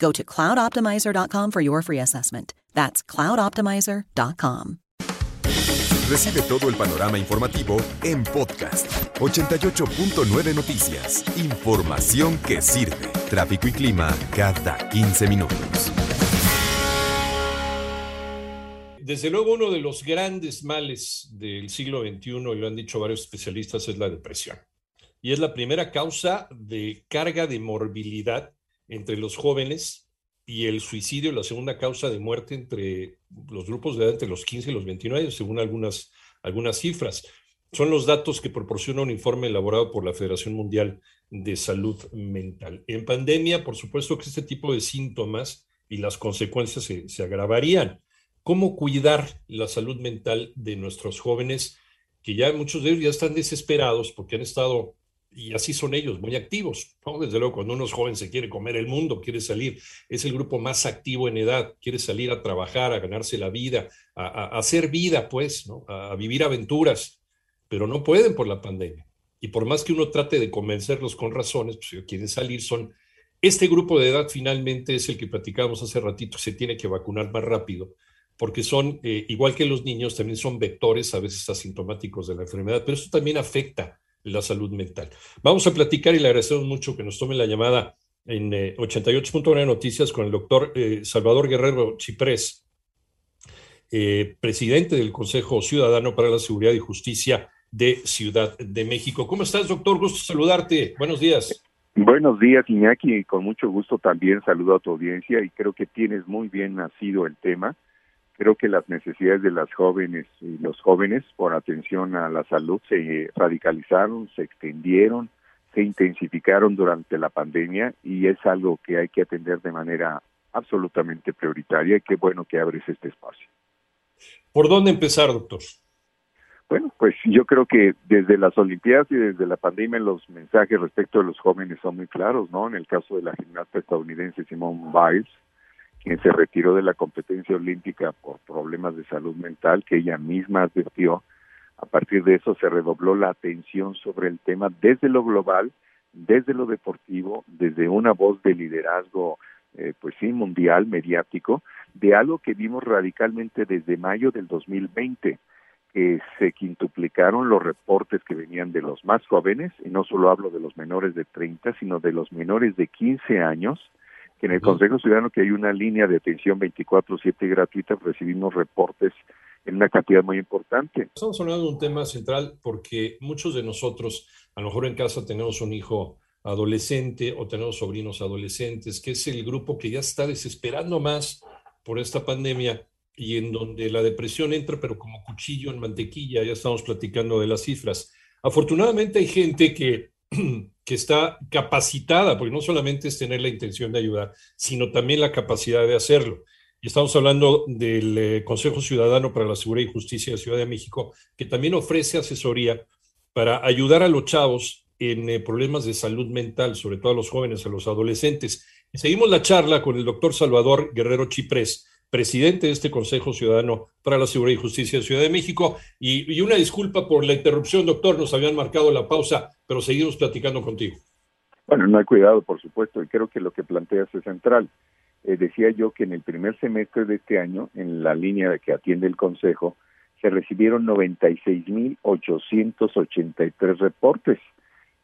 Go to cloudoptimizer.com for your free assessment. That's cloudoptimizer.com. Recibe todo el panorama informativo en podcast 88.9 Noticias. Información que sirve. Tráfico y clima cada 15 minutos. Desde luego, uno de los grandes males del siglo XXI, y lo han dicho varios especialistas, es la depresión. Y es la primera causa de carga de morbilidad entre los jóvenes y el suicidio, la segunda causa de muerte entre los grupos de edad entre los 15 y los 29, según algunas, algunas cifras. Son los datos que proporciona un informe elaborado por la Federación Mundial de Salud Mental. En pandemia, por supuesto que este tipo de síntomas y las consecuencias se, se agravarían cómo cuidar la salud mental de nuestros jóvenes, que ya muchos de ellos ya están desesperados porque han estado, y así son ellos, muy activos. Desde luego, cuando uno es joven se quiere comer el mundo, quiere salir, es el grupo más activo en edad, quiere salir a trabajar, a ganarse la vida, a, hacer vida, pues, ¿no? a, vivir aventuras, pero no pueden por la pandemia. Y por más que uno trate de convencerlos con razones, pues si quieren salir, son... Este grupo de edad finalmente es el que platicábamos hace ratito, se tiene que vacunar más rápido porque son, eh, igual que los niños, también son vectores a veces asintomáticos de la enfermedad, pero eso también afecta la salud mental. Vamos a platicar y le agradecemos mucho que nos tome la llamada en 88.1 eh, Noticias con el doctor eh, Salvador Guerrero Chiprés, presidente del Consejo Ciudadano para la Seguridad y Justicia de Ciudad de México. ¿Cómo estás, doctor? Gusto saludarte. Buenos días. Buenos días, Iñaki, con mucho gusto también saludo a tu audiencia y creo que tienes muy bien nacido el tema creo que las necesidades de las jóvenes y los jóvenes por atención a la salud se radicalizaron, se extendieron, se intensificaron durante la pandemia y es algo que hay que atender de manera absolutamente prioritaria y qué bueno que abres este espacio. ¿Por dónde empezar, doctor? Bueno, pues yo creo que desde las Olimpiadas y desde la pandemia los mensajes respecto a los jóvenes son muy claros, ¿no? En el caso de la gimnasta estadounidense Simone Biles, quien se retiró de la competencia olímpica por problemas de salud mental que ella misma advirtió. A partir de eso se redobló la atención sobre el tema desde lo global, desde lo deportivo, desde una voz de liderazgo, eh, pues sí, mundial, mediático, de algo que vimos radicalmente desde mayo del 2020 que se quintuplicaron los reportes que venían de los más jóvenes, y no solo hablo de los menores de 30, sino de los menores de 15 años, que en el Consejo Ciudadano que hay una línea de atención 24/7 gratuita, recibimos reportes en una cantidad muy importante. Estamos hablando de un tema central porque muchos de nosotros, a lo mejor en casa tenemos un hijo adolescente o tenemos sobrinos adolescentes, que es el grupo que ya está desesperando más por esta pandemia y en donde la depresión entra, pero como cuchillo en mantequilla, ya estamos platicando de las cifras. Afortunadamente hay gente que que está capacitada, porque no solamente es tener la intención de ayudar, sino también la capacidad de hacerlo. Y estamos hablando del eh, Consejo Ciudadano para la Seguridad y Justicia de Ciudad de México, que también ofrece asesoría para ayudar a los chavos en eh, problemas de salud mental, sobre todo a los jóvenes, a los adolescentes. Seguimos la charla con el doctor Salvador Guerrero Chiprés, presidente de este Consejo Ciudadano para la Seguridad y Justicia de Ciudad de México. Y, una disculpa por la interrupción, doctor, nos habían marcado la pausa, pero seguimos platicando contigo. Bueno, no hay cuidado, por supuesto, y creo que lo que planteas es central. Eh, decía yo que en el primer semestre de este año, en la línea que atiende el Consejo, se recibieron 96.883 reportes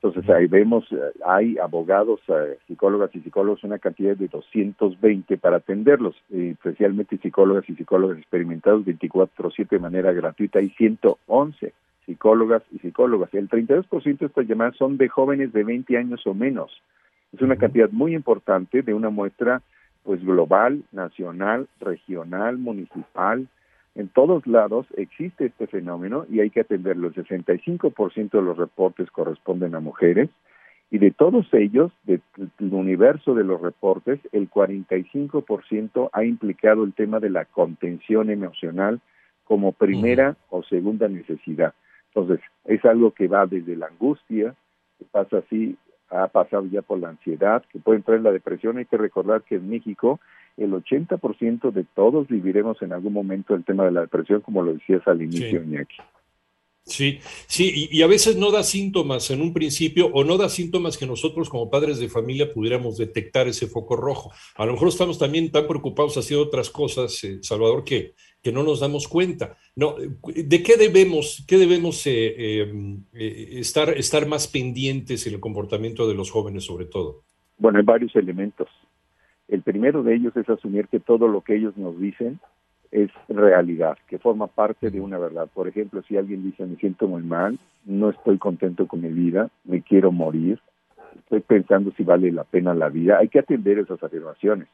Entonces ahí vemos, eh, hay abogados, eh, psicólogas y psicólogos, una cantidad de 220 para atenderlos, especialmente psicólogas y psicólogos experimentados 24/7 de manera gratuita, hay 111 psicólogas y psicólogas. El 32% de estas llamadas son de jóvenes de 20 años o menos. Es una cantidad muy importante de una muestra pues global, nacional, regional, municipal, en todos lados existe este fenómeno y hay que atenderlo. El 65% de los reportes corresponden a mujeres y de todos ellos, del universo de los reportes, el 45% ha implicado el tema de la contención emocional como primera o segunda necesidad. Entonces, es algo que va desde la angustia, que pasa así, ha pasado ya por la ansiedad, que puede entrar en la depresión. Hay que recordar que en México el 80% de todos viviremos en algún momento el tema de la depresión, como lo decías al inicio, sí. Iñaki. Sí, sí, y, a veces no da síntomas en un principio o no da síntomas que nosotros como padres de familia pudiéramos detectar ese foco rojo. A lo mejor estamos también tan preocupados haciendo otras cosas, eh, Salvador, que, que no nos damos cuenta. No, ¿De qué debemos, qué debemos eh, em, eh, estar, estar más pendientes en el comportamiento de los jóvenes sobre todo? Bueno, hay varios elementos. El primero de ellos es asumir que todo lo que ellos nos dicen es realidad, que forma parte de una verdad. Por ejemplo, si alguien dice me siento muy mal, no estoy contento con mi vida, me quiero morir, estoy pensando si vale la pena la vida, hay que atender esas afirmaciones.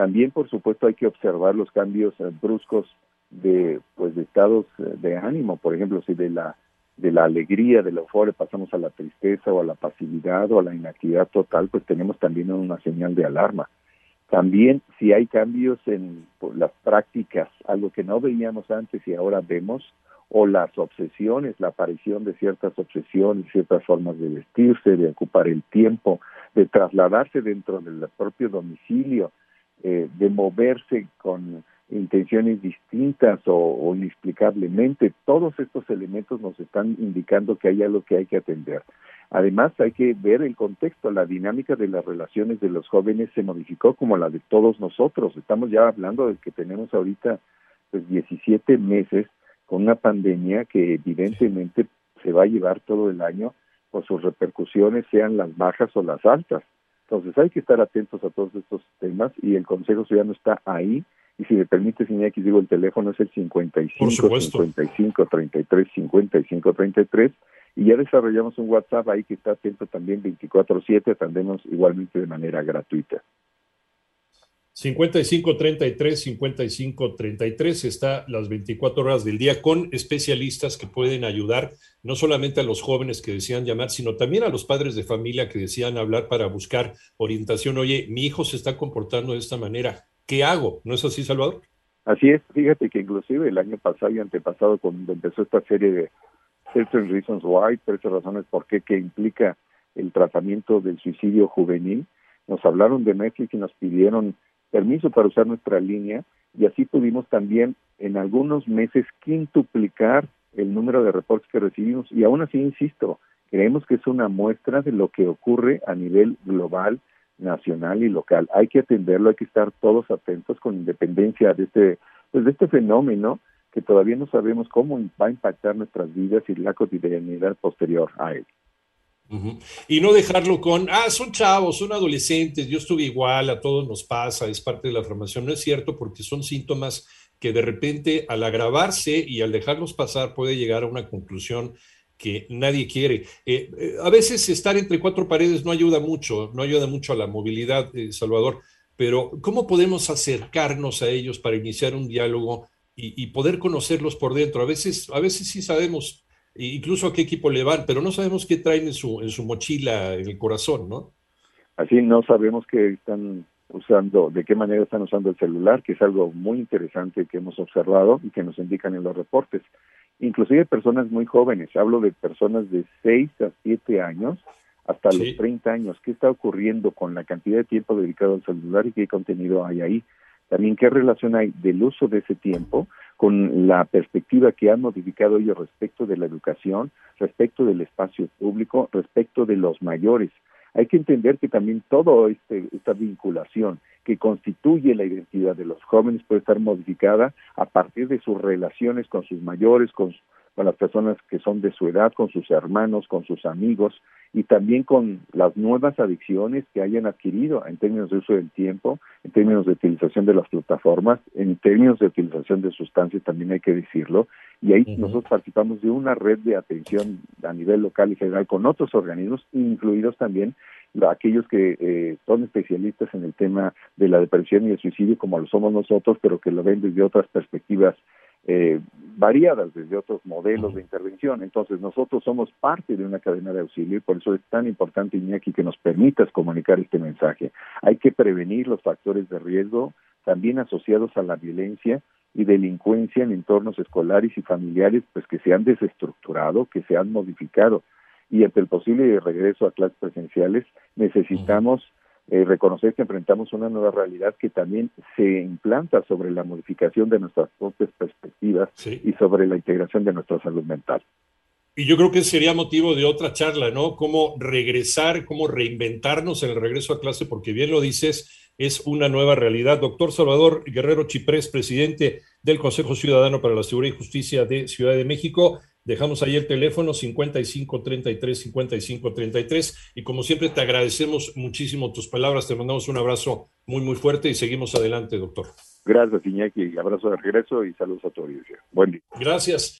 También, por supuesto, hay que observar los cambios eh, bruscos de pues de estados eh, de ánimo, por ejemplo, si de la de la alegría, de la euforia pasamos a la tristeza o a la pasividad o a la inactividad total, pues tenemos también una señal de alarma. También si hay cambios en las prácticas, algo que no veíamos antes y ahora vemos, o las obsesiones, la aparición de ciertas obsesiones, ciertas formas de vestirse, de ocupar el tiempo, de trasladarse dentro del propio domicilio, eh, de moverse con intenciones distintas o, inexplicablemente, todos estos elementos nos están indicando que hay algo que hay que atender. Además, hay que ver el contexto, la dinámica de las relaciones de los jóvenes se modificó como la de todos nosotros. Estamos ya hablando de que tenemos ahorita pues 17 meses con una pandemia que evidentemente se va a llevar todo el año por sus repercusiones, sean las bajas o las altas. Entonces hay que estar atentos a todos estos temas y el Consejo Ciudadano está ahí. Y si me permite, X, digo, el teléfono es el 55 55 33 55 33 y ya desarrollamos un WhatsApp ahí que está atento también 24/7, atendemos igualmente de manera gratuita. 5533, 5533 está las 24 horas del día con especialistas que pueden ayudar no solamente a los jóvenes que desean llamar, sino también a los padres de familia que desean hablar para buscar orientación. Oye, mi hijo se está comportando de esta manera, ¿qué hago? ¿No es así, Salvador? Así es, fíjate que inclusive el año pasado y antepasado, cuando empezó esta serie de Certain Reasons Why, tres razones por qué que implica el tratamiento del suicidio juvenil. Nos hablaron de Netflix y nos pidieron permiso para usar nuestra línea y así pudimos también en algunos meses quintuplicar el número de reportes que recibimos y aún así insisto, creemos que es una muestra de lo que ocurre a nivel global, nacional y local. Hay que atenderlo, hay que estar todos atentos con independencia de este pues de este fenómeno que todavía no sabemos cómo va a impactar nuestras vidas y la cotidianidad posterior a él. Y no dejarlo con, ah, son chavos, son adolescentes, yo estuve igual, a todos nos pasa, es parte de la formación. No es cierto porque son síntomas que de repente al agravarse y al dejarlos pasar puede llegar a una conclusión que nadie quiere. Eh, eh, a veces estar entre cuatro paredes no ayuda mucho, no ayuda mucho a la movilidad, eh, Salvador, pero ¿cómo podemos acercarnos a ellos para iniciar un diálogo y, poder conocerlos por dentro. A veces, a veces sí sabemos incluso a qué equipo le van, pero no sabemos qué traen en su, en su mochila, en el corazón, ¿no? Así no sabemos qué están usando, de qué manera están usando el celular, que es algo muy interesante que hemos observado y que nos indican en los reportes. Inclusive personas muy jóvenes, hablo de personas de 6 a 7 años hasta los 30 años. ¿Qué está ocurriendo con la cantidad de tiempo dedicado al celular y qué contenido hay ahí? También qué relación hay del uso de ese tiempo con la perspectiva que han modificado ellos respecto de la educación, respecto del espacio público, respecto de los mayores. Hay que entender que también toda este, esta vinculación que constituye la identidad de los jóvenes puede estar modificada a partir de sus relaciones con sus mayores, con, con las personas que son de su edad, con sus hermanos, con sus amigos y también con las nuevas adicciones que hayan adquirido en términos de uso del tiempo, en términos de utilización de las plataformas, en términos de utilización de sustancias, también hay que decirlo. Y ahí nosotros participamos de una red de atención a nivel local y general con otros organismos, incluidos también aquellos que eh, son especialistas en el tema de la depresión y el suicidio, como lo somos nosotros, pero que lo ven desde otras perspectivas eh, variadas desde otros modelos de intervención. Entonces, nosotros somos parte de una cadena de auxilio y por eso es tan importante, Iñaki, que nos permitas comunicar este mensaje. Hay que prevenir los factores de riesgo, también asociados a la violencia y delincuencia en entornos escolares y familiares, pues que se han desestructurado, que se han modificado. Y ante el posible regreso a clases presenciales, necesitamos eh, reconocer que enfrentamos una nueva realidad que también se implanta sobre la modificación de nuestras propias perspectivas y sobre la integración de nuestra salud mental. Y yo creo que sería motivo de otra charla, ¿no? Cómo regresar, cómo reinventarnos en el regreso a clase, porque bien lo dices, es una nueva realidad. Doctor Salvador Guerrero Chiprés, presidente del Consejo Ciudadano para la Seguridad y Justicia de Ciudad de México. Dejamos ahí el teléfono 5533 5533 y como siempre te agradecemos muchísimo tus palabras, te mandamos un abrazo muy muy fuerte y seguimos adelante, doctor. Gracias, Iñaki, abrazo de regreso y saludos a tu audiencia. Buen día. Gracias.